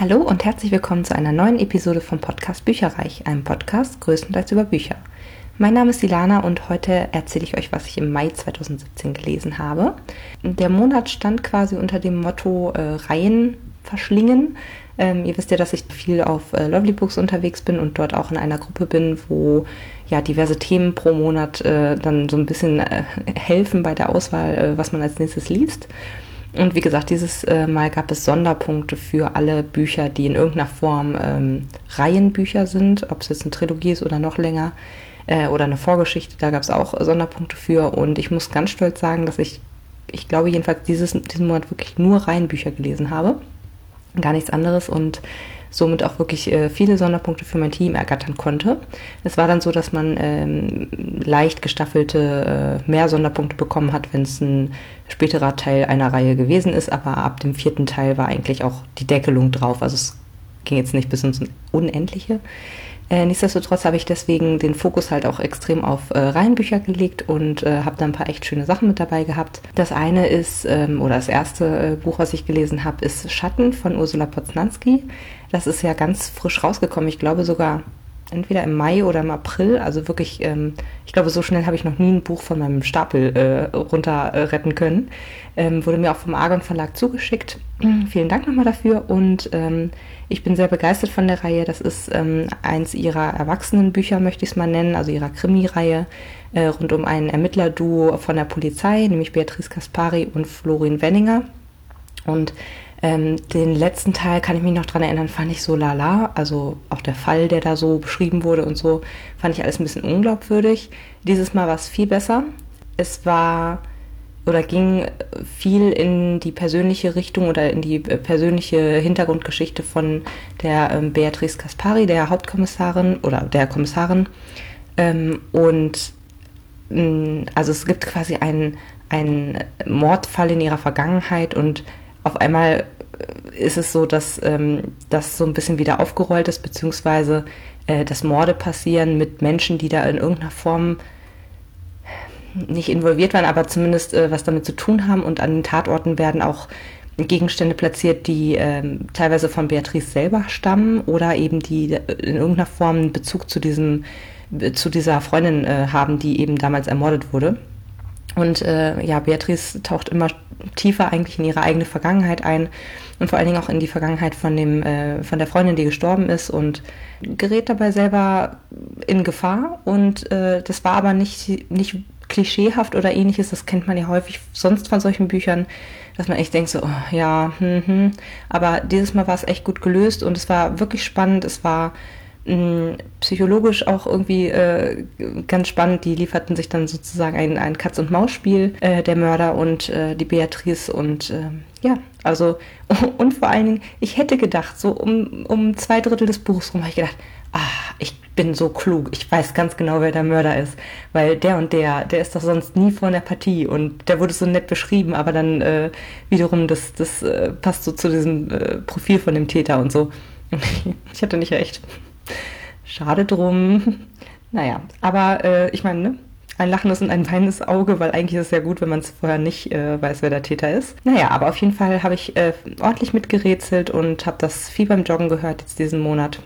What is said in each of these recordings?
Hallo und herzlich willkommen zu einer neuen Episode vom Podcast Bücherreich, einem Podcast größtenteils über Bücher. Mein Name ist Ilana und heute erzähle ich euch, was ich im Mai 2017 gelesen habe. Der Monat stand quasi unter dem Motto äh, Reihen verschlingen. Ähm, ihr wisst ja, dass ich viel auf äh, Lovely Books unterwegs bin und dort auch in einer Gruppe bin, wo ja diverse Themen pro Monat äh, dann so ein bisschen äh, helfen bei der Auswahl, äh, was man als nächstes liest. Und wie gesagt, dieses äh, Mal gab es Sonderpunkte für alle Bücher, die in irgendeiner Form ähm, Reihenbücher sind, ob es jetzt eine Trilogie ist oder noch länger äh, oder eine Vorgeschichte. Da gab es auch Sonderpunkte für. Und ich muss ganz stolz sagen, dass ich, ich glaube jedenfalls dieses, diesen Monat wirklich nur Reihenbücher gelesen habe. Gar nichts anderes. Und somit auch wirklich äh, viele Sonderpunkte für mein Team ergattern konnte. Es war dann so, dass man ähm, leicht gestaffelte äh, mehr Sonderpunkte bekommen hat, wenn es ein späterer Teil einer Reihe gewesen ist, aber ab dem vierten Teil war eigentlich auch die Deckelung drauf. Also es ging jetzt nicht bis ins Unendliche. Äh, nichtsdestotrotz habe ich deswegen den Fokus halt auch extrem auf äh, Reihenbücher gelegt und äh, habe da ein paar echt schöne Sachen mit dabei gehabt. Das eine ist, ähm, oder das erste äh, Buch, was ich gelesen habe, ist Schatten von Ursula Poznanski. Das ist ja ganz frisch rausgekommen. Ich glaube sogar entweder im Mai oder im April. Also wirklich, ähm, ich glaube, so schnell habe ich noch nie ein Buch von meinem Stapel äh, runter äh, retten können. Ähm, wurde mir auch vom Argon Verlag zugeschickt. Vielen Dank nochmal dafür. Und ähm, ich bin sehr begeistert von der Reihe. Das ist ähm, eins ihrer Erwachsenenbücher, möchte ich es mal nennen, also ihrer Krimi-Reihe äh, rund um ein Ermittlerduo von der Polizei, nämlich Beatrice Kaspari und Florin Wenninger. Und ähm, den letzten Teil kann ich mich noch dran erinnern, fand ich so lala. Also auch der Fall, der da so beschrieben wurde und so, fand ich alles ein bisschen unglaubwürdig. Dieses Mal war es viel besser. Es war oder ging viel in die persönliche Richtung oder in die äh, persönliche Hintergrundgeschichte von der ähm, Beatrice Kaspari, der Hauptkommissarin oder der Kommissarin. Ähm, und mh, mm, also es gibt quasi einen, einen Mordfall in ihrer Vergangenheit und auf einmal ist es so, dass ähm, das so ein bisschen wieder aufgerollt ist, beziehungsweise äh, dass Morde passieren mit Menschen, die da in irgendeiner Form nicht involviert waren, aber zumindest äh, was damit zu tun haben. Und an den Tatorten werden auch Gegenstände platziert, die ähm, teilweise von Beatrice selber stammen oder eben die in irgendeiner Form einen Bezug zu diesem zu dieser Freundin äh, haben, die eben damals ermordet wurde. Und äh, ja, Beatrice taucht immer tiefer eigentlich in ihre eigene Vergangenheit ein und vor allen Dingen auch in die Vergangenheit von dem äh, von der Freundin, die gestorben ist und gerät dabei selber in Gefahr. Und äh, das war aber nicht nicht klischeehaft oder ähnliches. Das kennt man ja häufig sonst von solchen Büchern, dass man echt denkt so, oh, ja, hm, hm. aber dieses Mal war es echt gut gelöst und es war wirklich spannend. Es war psychologisch auch irgendwie äh, ganz spannend. Die lieferten sich dann sozusagen ein, ein Katz-und-Maus-Spiel, äh, der Mörder und äh, die Beatrice und äh, ja, also und vor allen Dingen, ich hätte gedacht, so um, um zwei Drittel des Buchs rum habe ich gedacht, ah, ich bin so klug, ich weiß ganz genau, wer der Mörder ist, weil der und der, der ist doch sonst nie vor der Partie und der wurde so nett beschrieben, aber dann äh, wiederum, das, das äh, passt so zu diesem äh, Profil von dem Täter und so. ich hatte nicht recht. Schade drum. Naja, aber äh, ich meine, ne? ein lachendes und ein weinendes Auge, weil eigentlich ist es ja gut, wenn man es vorher nicht äh, weiß, wer der Täter ist. Naja, aber auf jeden Fall habe ich äh, ordentlich mitgerätselt und habe das viel beim Joggen gehört jetzt diesen Monat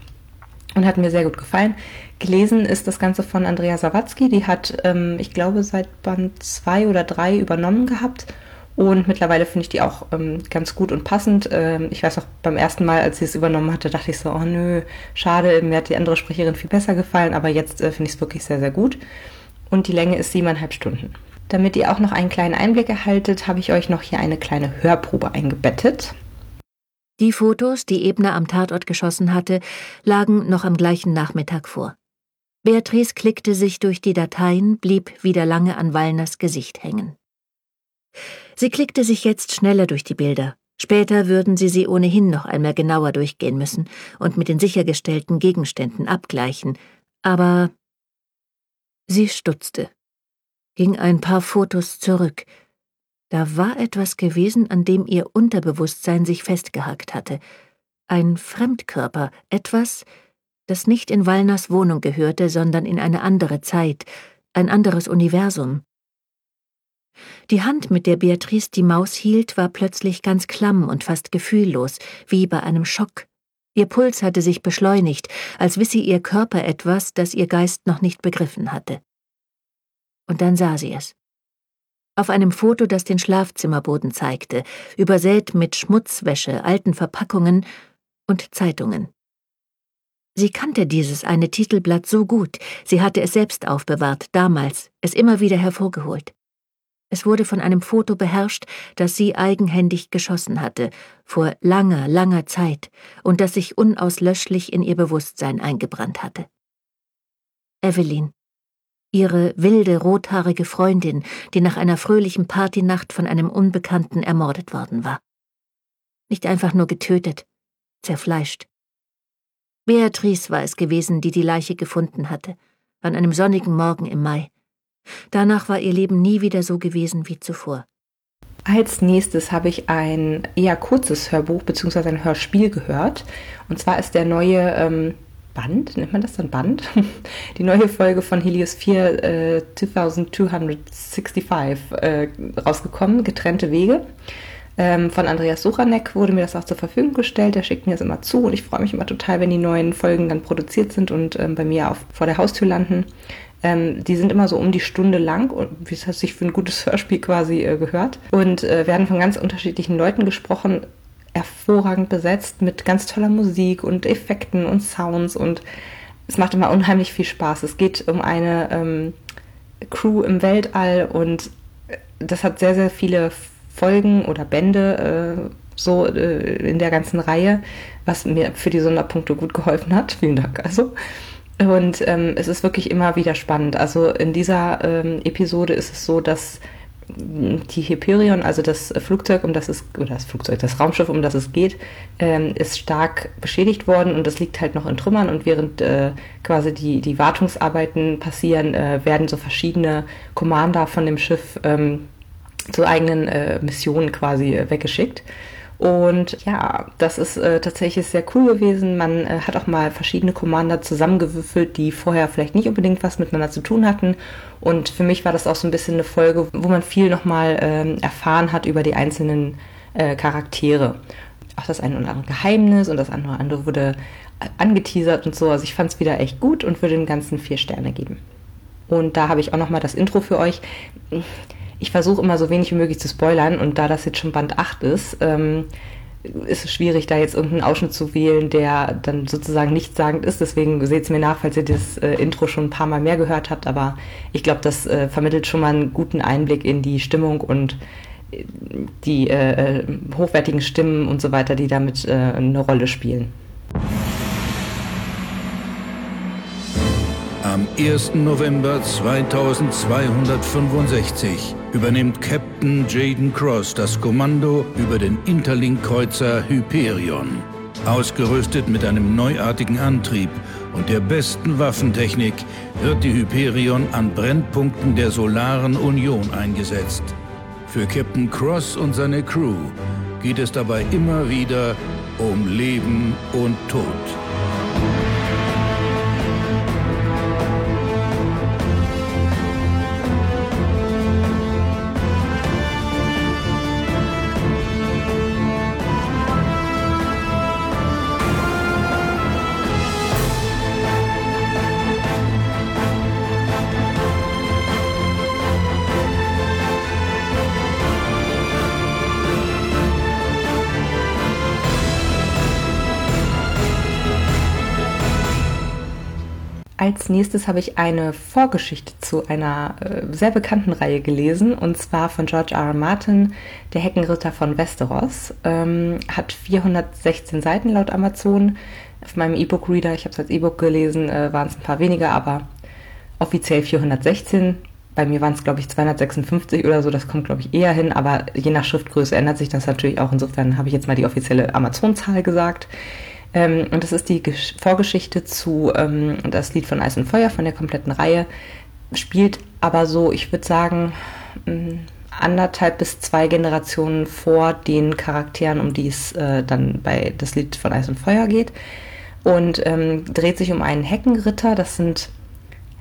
und hat mir sehr gut gefallen. Gelesen ist das Ganze von Andrea Sawatzki, die hat, ähm, ich glaube, seit Band 2 oder 3 übernommen gehabt. Und mittlerweile finde ich die auch ähm, ganz gut und passend. Ähm, ich weiß auch beim ersten Mal, als sie es übernommen hatte, dachte ich so, oh nö, schade, mir hat die andere Sprecherin viel besser gefallen, aber jetzt äh, finde ich es wirklich sehr, sehr gut. Und die Länge ist siebeneinhalb Stunden. Damit ihr auch noch einen kleinen Einblick erhaltet, habe ich euch noch hier eine kleine Hörprobe eingebettet. Die Fotos, die Ebner am Tatort geschossen hatte, lagen noch am gleichen Nachmittag vor. Beatrice klickte sich durch die Dateien, blieb wieder lange an Wallners Gesicht hängen. Sie klickte sich jetzt schneller durch die Bilder. Später würden sie sie ohnehin noch einmal genauer durchgehen müssen und mit den sichergestellten Gegenständen abgleichen. Aber sie stutzte, ging ein paar Fotos zurück, da war etwas gewesen, an dem ihr Unterbewusstsein sich festgehackt hatte. Ein Fremdkörper, etwas, das nicht in Wallners Wohnung gehörte, sondern in eine andere Zeit, ein anderes Universum. Die Hand, mit der Beatrice die Maus hielt, war plötzlich ganz klamm und fast gefühllos, wie bei einem Schock, Ihr Puls hatte sich beschleunigt, als wisse ihr Körper etwas, das ihr Geist noch nicht begriffen hatte. Und dann sah sie es. Auf einem Foto, das den Schlafzimmerboden zeigte, übersät mit Schmutzwäsche, alten Verpackungen und Zeitungen. Sie kannte dieses eine Titelblatt so gut, sie hatte es selbst aufbewahrt, damals, es immer wieder hervorgeholt. Es wurde von einem Foto beherrscht, das sie eigenhändig geschossen hatte, vor langer, langer Zeit, und das sich unauslöschlich in ihr Bewusstsein eingebrannt hatte. Evelyn. Ihre wilde, rothaarige Freundin, die nach einer fröhlichen Partynacht von einem Unbekannten ermordet worden war. Nicht einfach nur getötet, zerfleischt. Beatrice war es gewesen, die die Leiche gefunden hatte, an einem sonnigen Morgen im Mai. Danach war ihr Leben nie wieder so gewesen wie zuvor. Als nächstes habe ich ein eher kurzes Hörbuch bzw. ein Hörspiel gehört. Und zwar ist der neue ähm, Band, nennt man das dann Band? Die neue Folge von Helios 4 äh, 2265 äh, rausgekommen, Getrennte Wege. Ähm, von Andreas Suchanek wurde mir das auch zur Verfügung gestellt. Der schickt mir das immer zu und ich freue mich immer total, wenn die neuen Folgen dann produziert sind und ähm, bei mir auf, vor der Haustür landen. Ähm, die sind immer so um die Stunde lang und wie es sich für ein gutes Hörspiel quasi äh, gehört. Und äh, werden von ganz unterschiedlichen Leuten gesprochen, hervorragend besetzt mit ganz toller Musik und Effekten und Sounds und es macht immer unheimlich viel Spaß. Es geht um eine ähm, Crew im Weltall und äh, das hat sehr, sehr viele Folgen oder Bände äh, so äh, in der ganzen Reihe, was mir für die Sonderpunkte gut geholfen hat. Vielen Dank also. Und ähm, es ist wirklich immer wieder spannend. Also in dieser ähm, Episode ist es so, dass die Hyperion, also das Flugzeug, um das es, oder das Flugzeug, das Raumschiff, um das es geht, ähm, ist stark beschädigt worden und es liegt halt noch in Trümmern und während äh, quasi die, die Wartungsarbeiten passieren, äh, werden so verschiedene Commander von dem Schiff ähm, zu eigenen äh, Missionen quasi äh, weggeschickt. Und ja, das ist äh, tatsächlich sehr cool gewesen. Man äh, hat auch mal verschiedene Commander zusammengewürfelt, die vorher vielleicht nicht unbedingt was miteinander zu tun hatten. Und für mich war das auch so ein bisschen eine Folge, wo man viel nochmal ähm, erfahren hat über die einzelnen äh, Charaktere. Auch das eine oder andere Geheimnis und das andere, andere wurde äh, angeteasert und so. Also ich fand es wieder echt gut und würde dem Ganzen vier Sterne geben. Und da habe ich auch nochmal das Intro für euch ich versuche immer so wenig wie möglich zu spoilern und da das jetzt schon Band 8 ist, ähm, ist es schwierig, da jetzt irgendeinen Ausschnitt zu wählen, der dann sozusagen nichtssagend ist. Deswegen seht es mir nach, falls ihr das äh, Intro schon ein paar Mal mehr gehört habt. Aber ich glaube, das äh, vermittelt schon mal einen guten Einblick in die Stimmung und äh, die äh, äh, hochwertigen Stimmen und so weiter, die damit äh, eine Rolle spielen. Am 1. November 2265 übernimmt Captain Jaden Cross das Kommando über den Interlink-Kreuzer Hyperion. Ausgerüstet mit einem neuartigen Antrieb und der besten Waffentechnik wird die Hyperion an Brennpunkten der Solaren Union eingesetzt. Für Captain Cross und seine Crew geht es dabei immer wieder um Leben und Tod. Als nächstes habe ich eine Vorgeschichte zu einer äh, sehr bekannten Reihe gelesen, und zwar von George R. R. Martin, Der Heckenritter von Westeros. Ähm, hat 416 Seiten laut Amazon. Auf meinem E-Book-Reader, ich habe es als E-Book gelesen, äh, waren es ein paar weniger, aber offiziell 416. Bei mir waren es, glaube ich, 256 oder so. Das kommt, glaube ich, eher hin, aber je nach Schriftgröße ändert sich das natürlich auch. Insofern habe ich jetzt mal die offizielle Amazon-Zahl gesagt. Ähm, und das ist die Gesch Vorgeschichte zu ähm, das Lied von Eis und Feuer von der kompletten Reihe. Spielt aber so, ich würde sagen, mm, anderthalb bis zwei Generationen vor den Charakteren, um die es äh, dann bei das Lied von Eis und Feuer geht. Und ähm, dreht sich um einen Heckenritter. Das sind,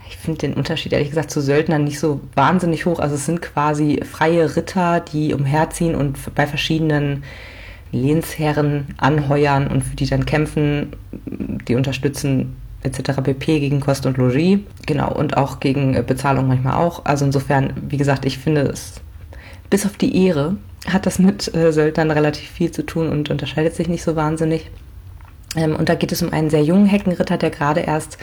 ich finde den Unterschied ehrlich gesagt zu Söldnern nicht so wahnsinnig hoch. Also es sind quasi freie Ritter, die umherziehen und bei verschiedenen Lehnsherren anheuern und für die dann kämpfen, die unterstützen etc. pp. gegen Kost und Logis. Genau, und auch gegen äh, Bezahlung manchmal auch. Also insofern, wie gesagt, ich finde es bis auf die Ehre hat das mit äh, Söldnern relativ viel zu tun und unterscheidet sich nicht so wahnsinnig. Ähm, und da geht es um einen sehr jungen Heckenritter, der gerade erst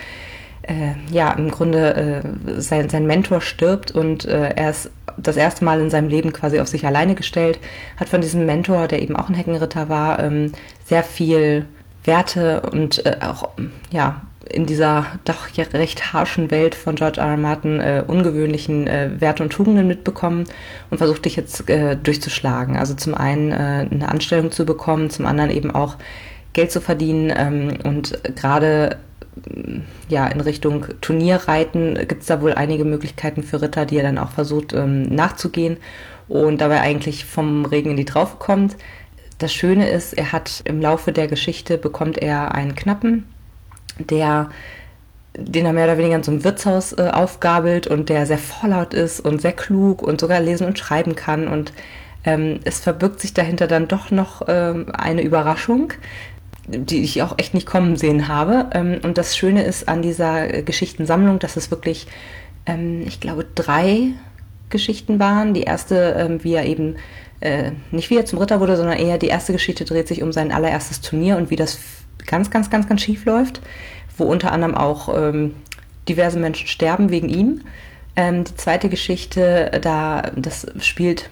äh, ja im Grunde äh, sein, sein Mentor stirbt und äh, er ist das erste Mal in seinem Leben quasi auf sich alleine gestellt, hat von diesem Mentor, der eben auch ein Heckenritter war, ähm, sehr viel Werte und äh, auch ja in dieser doch recht harschen Welt von George R. R. Martin äh, ungewöhnlichen äh, Werte und Tugenden mitbekommen und versucht dich jetzt äh, durchzuschlagen. Also zum einen äh, eine Anstellung zu bekommen, zum anderen eben auch Geld zu verdienen ähm, und gerade ja in Richtung Turnierreiten gibt es da wohl einige Möglichkeiten für Ritter, die er dann auch versucht ähm, nachzugehen und dabei eigentlich vom Regen in die Traufe kommt. Das Schöne ist, er hat im Laufe der Geschichte bekommt er einen Knappen der den er mehr oder weniger in so einem Wirtshaus äh, aufgabelt und der sehr vorlaut ist und sehr klug und sogar lesen und schreiben kann. Und ähm, es verbirgt sich dahinter dann doch noch ähm, eine Überraschung, die ich auch echt nicht kommen sehen habe. Ähm, und das Schöne ist an dieser Geschichtensammlung, dass es wirklich, ähm, ich glaube, drei Geschichten waren. Die erste, ähm, wie er eben äh, nicht wie er zum Ritter wurde, sondern eher die erste Geschichte dreht sich um sein allererstes Turnier und wie das ganz, ganz, ganz, ganz schief läuft, wo unter anderem auch diverse Menschen sterben wegen ihm. Die zweite Geschichte, da das spielt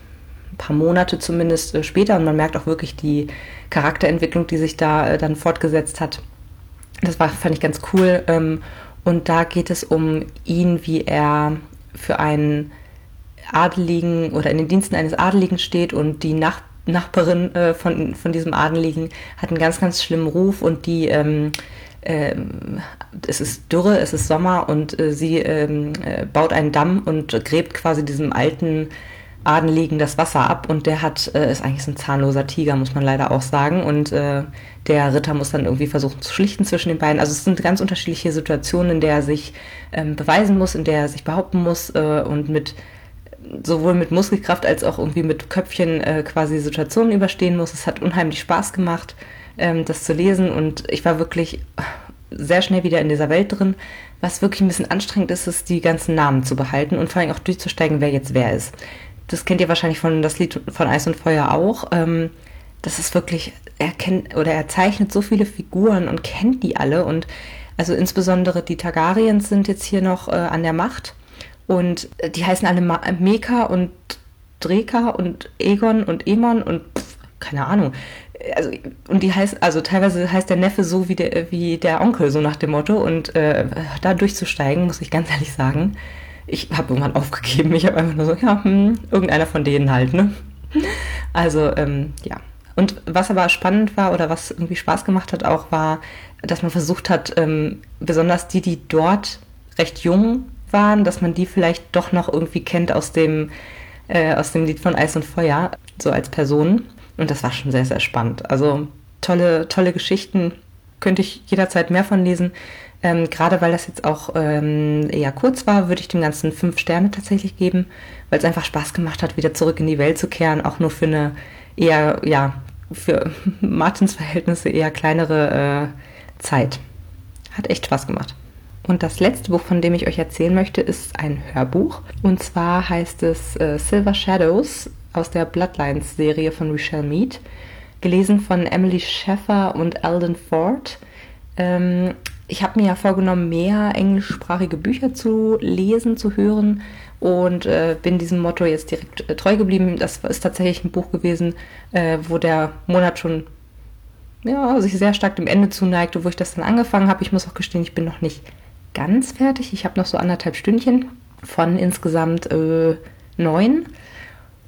ein paar Monate zumindest äh, später und man merkt auch wirklich die Charakterentwicklung, die sich da äh, dann fortgesetzt hat. Das war, fand ich ganz cool. Ähm, und da geht es um ihn, wie er für einen Adeligen oder in den Diensten eines Adeligen steht und die Nacht Nachbarin äh, von, von diesem Adeligen hat einen ganz, ganz schlimmen Ruf und die, ähm, ähm, es ist Dürre, es ist Sommer und äh, sie ähm, äh, baut einen Damm und gräbt quasi diesem alten Adeligen das Wasser ab und der hat, äh, ist eigentlich so ein zahnloser Tiger, muss man leider auch sagen und äh, der Ritter muss dann irgendwie versuchen zu schlichten zwischen den beiden. Also es sind ganz unterschiedliche Situationen, in der er sich ähm, beweisen muss, in der er sich behaupten muss äh, und mit sowohl mit Muskelkraft als auch irgendwie mit Köpfchen äh, quasi Situationen überstehen muss. Es hat unheimlich Spaß gemacht, ähm, das zu lesen und ich war wirklich sehr schnell wieder in dieser Welt drin. Was wirklich ein bisschen anstrengend ist, ist die ganzen Namen zu behalten und vor allem auch durchzusteigen, wer jetzt wer ist. Das kennt ihr wahrscheinlich von das Lied von Eis und Feuer auch. Ähm, das ist wirklich, er kennt oder er zeichnet so viele Figuren und kennt die alle und also insbesondere die Targaryens sind jetzt hier noch äh, an der Macht und äh, die heißen alle Meka und Dreka und Egon und Emon und pff, keine Ahnung. Also, und die heißt, also teilweise heißt der Neffe so wie der, wie der Onkel, so nach dem Motto. Und äh, da durchzusteigen, muss ich ganz ehrlich sagen, ich habe irgendwann aufgegeben. Ich habe einfach nur so, ja, hm, irgendeiner von denen halt, ne? Also, ähm, ja. Und was aber spannend war oder was irgendwie Spaß gemacht hat auch, war, dass man versucht hat, ähm, besonders die, die dort recht jung waren, dass man die vielleicht doch noch irgendwie kennt aus dem, äh, aus dem Lied von Eis und Feuer, so als Person. Und das war schon sehr, sehr spannend. Also tolle, tolle Geschichten. Könnte ich jederzeit mehr von lesen. Ähm, Gerade weil das jetzt auch ähm, eher kurz war, würde ich dem Ganzen fünf Sterne tatsächlich geben, weil es einfach Spaß gemacht hat, wieder zurück in die Welt zu kehren, auch nur für eine eher, ja, für Martins Verhältnisse eher kleinere äh, Zeit. Hat echt Spaß gemacht. Und das letzte Buch, von dem ich euch erzählen möchte, ist ein Hörbuch. Und zwar heißt es äh, Silver Shadows aus der Bloodlines-Serie von Richelle Mead, gelesen von Emily Sheffer und Alden Ford. Ähm, ich habe mir ja vorgenommen, mehr englischsprachige Bücher zu lesen, zu hören und äh, bin diesem Motto jetzt direkt äh, treu geblieben. Das ist tatsächlich ein Buch gewesen, äh, wo der Monat schon ja, sich sehr stark dem Ende zuneigte, wo ich das dann angefangen habe. Ich muss auch gestehen, ich bin noch nicht ganz fertig. Ich habe noch so anderthalb Stündchen von insgesamt äh, neun.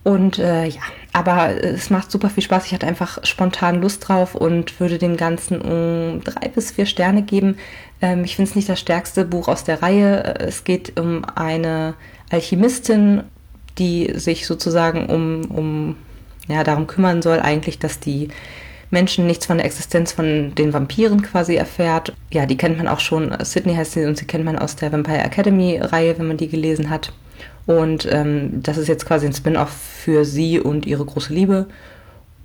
Und äh, ja, aber es macht super viel Spaß. Ich hatte einfach spontan Lust drauf und würde dem Ganzen um drei bis vier Sterne geben. Ähm, ich finde es nicht das stärkste Buch aus der Reihe. Es geht um eine Alchemistin, die sich sozusagen um, um ja, darum kümmern soll, eigentlich, dass die Menschen nichts von der Existenz von den Vampiren quasi erfährt. Ja, die kennt man auch schon. Sydney heißt sie und sie kennt man aus der Vampire Academy Reihe, wenn man die gelesen hat. Und ähm, das ist jetzt quasi ein Spin-off für sie und ihre große Liebe.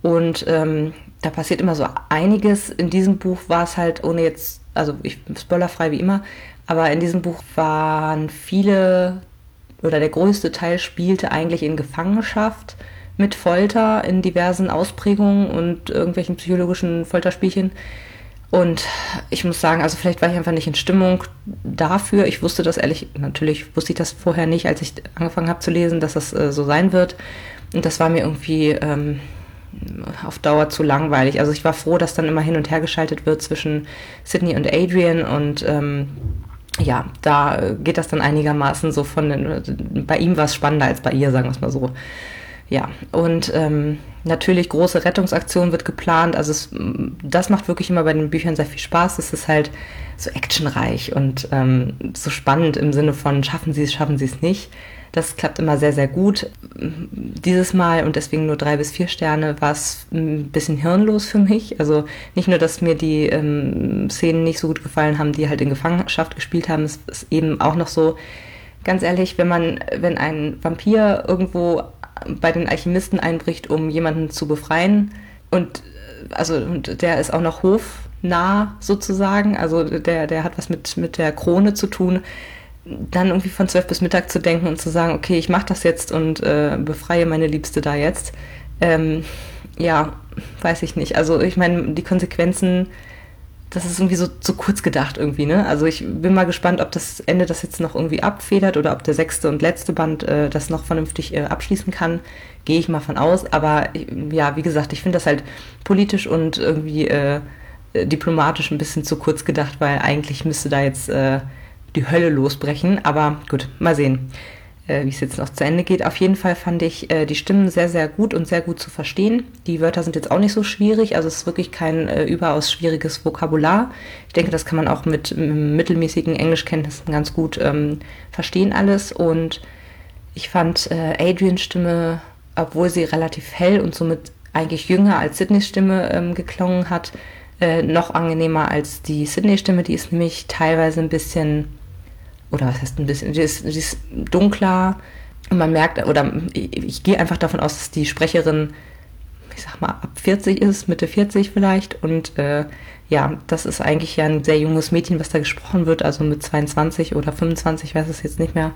Und ähm, da passiert immer so einiges. In diesem Buch war es halt, ohne jetzt, also ich spoilerfrei wie immer, aber in diesem Buch waren viele oder der größte Teil spielte eigentlich in Gefangenschaft mit Folter in diversen Ausprägungen und irgendwelchen psychologischen Folterspielchen. Und ich muss sagen, also vielleicht war ich einfach nicht in Stimmung dafür. Ich wusste das ehrlich, natürlich wusste ich das vorher nicht, als ich angefangen habe zu lesen, dass das äh, so sein wird. Und das war mir irgendwie ähm, auf Dauer zu langweilig. Also ich war froh, dass dann immer hin und her geschaltet wird zwischen Sydney und Adrian und ähm, ja, da geht das dann einigermaßen so von den, bei ihm war es spannender als bei ihr, sagen wir es mal so. Ja, und ähm, natürlich große Rettungsaktion wird geplant. Also es, das macht wirklich immer bei den Büchern sehr viel Spaß. Es ist halt so actionreich und ähm, so spannend im Sinne von schaffen sie es, schaffen sie es nicht. Das klappt immer sehr, sehr gut. Dieses Mal und deswegen nur drei bis vier Sterne war es ein bisschen hirnlos für mich. Also nicht nur, dass mir die ähm, Szenen nicht so gut gefallen haben, die halt in Gefangenschaft gespielt haben, es ist eben auch noch so, ganz ehrlich, wenn man, wenn ein Vampir irgendwo bei den Alchemisten einbricht, um jemanden zu befreien und also und der ist auch noch hofnah sozusagen, also der, der hat was mit, mit der Krone zu tun, dann irgendwie von zwölf bis Mittag zu denken und zu sagen, okay, ich mache das jetzt und äh, befreie meine Liebste da jetzt. Ähm, ja, weiß ich nicht. Also ich meine, die Konsequenzen, das ist irgendwie so zu kurz gedacht irgendwie, ne? Also ich bin mal gespannt, ob das Ende das jetzt noch irgendwie abfedert oder ob der sechste und letzte Band äh, das noch vernünftig äh, abschließen kann. Gehe ich mal von aus. Aber ja, wie gesagt, ich finde das halt politisch und irgendwie äh, diplomatisch ein bisschen zu kurz gedacht, weil eigentlich müsste da jetzt äh, die Hölle losbrechen. Aber gut, mal sehen, äh, wie es jetzt noch zu Ende geht. Auf jeden Fall fand ich äh, die Stimmen sehr, sehr gut und sehr gut zu verstehen. Die Wörter sind jetzt auch nicht so schwierig, also es ist wirklich kein äh, überaus schwieriges Vokabular. Ich denke, das kann man auch mit mittelmäßigen Englischkenntnissen ganz gut ähm, verstehen alles. Und ich fand äh, Adrians Stimme, obwohl sie relativ hell und somit eigentlich jünger als Sydneys Stimme ähm, geklungen hat, äh, noch angenehmer als die Sydney-Stimme. Die ist nämlich teilweise ein bisschen oder was heißt ein bisschen, die ist, die ist dunkler. Und man merkt, oder ich, ich gehe einfach davon aus, dass die Sprecherin, ich sag mal, ab 40 ist, Mitte 40 vielleicht. Und äh, ja, das ist eigentlich ja ein sehr junges Mädchen, was da gesprochen wird, also mit 22 oder 25, ich weiß es jetzt nicht mehr,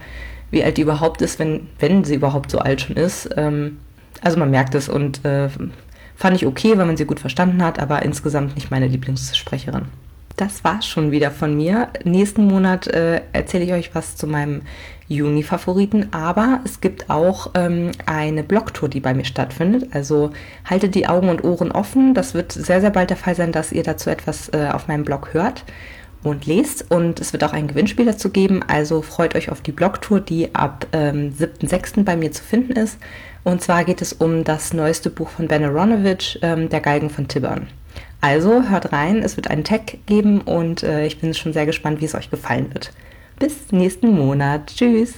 wie alt die überhaupt ist, wenn, wenn sie überhaupt so alt schon ist. Ähm, also man merkt es und äh, fand ich okay, weil man sie gut verstanden hat, aber insgesamt nicht meine Lieblingssprecherin das war's schon wieder von mir. Nächsten Monat äh, erzähle ich euch was zu meinem Juni-Favoriten, aber es gibt auch ähm, eine Blogtour, die bei mir stattfindet. Also haltet die Augen und Ohren offen. Das wird sehr, sehr bald der Fall sein, dass ihr dazu etwas äh, auf meinem Blog hört und lest. Und es wird auch ein Gewinnspiel dazu geben. Also freut euch auf die Blogtour, die ab ähm, 7.6. bei mir zu finden ist. Und zwar geht es um das neueste Buch von Ben Aronovich, ähm, Der Galgen von Tibbern. Also hört rein, es wird einen Tag geben und äh, ich bin schon sehr gespannt, wie es euch gefallen wird. Bis nächsten Monat. Tschüss.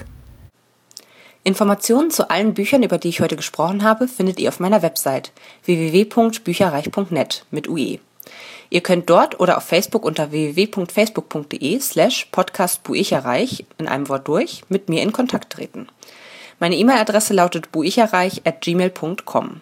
Informationen zu allen Büchern, über die ich heute gesprochen habe, findet ihr auf meiner Website www.bücherreich.net mit UE. Ihr könnt dort oder auf Facebook unter www.facebook.de slash podcastbuicherreich in einem Wort durch mit mir in Kontakt treten. Meine E-Mail-Adresse lautet buicherreich at gmail.com.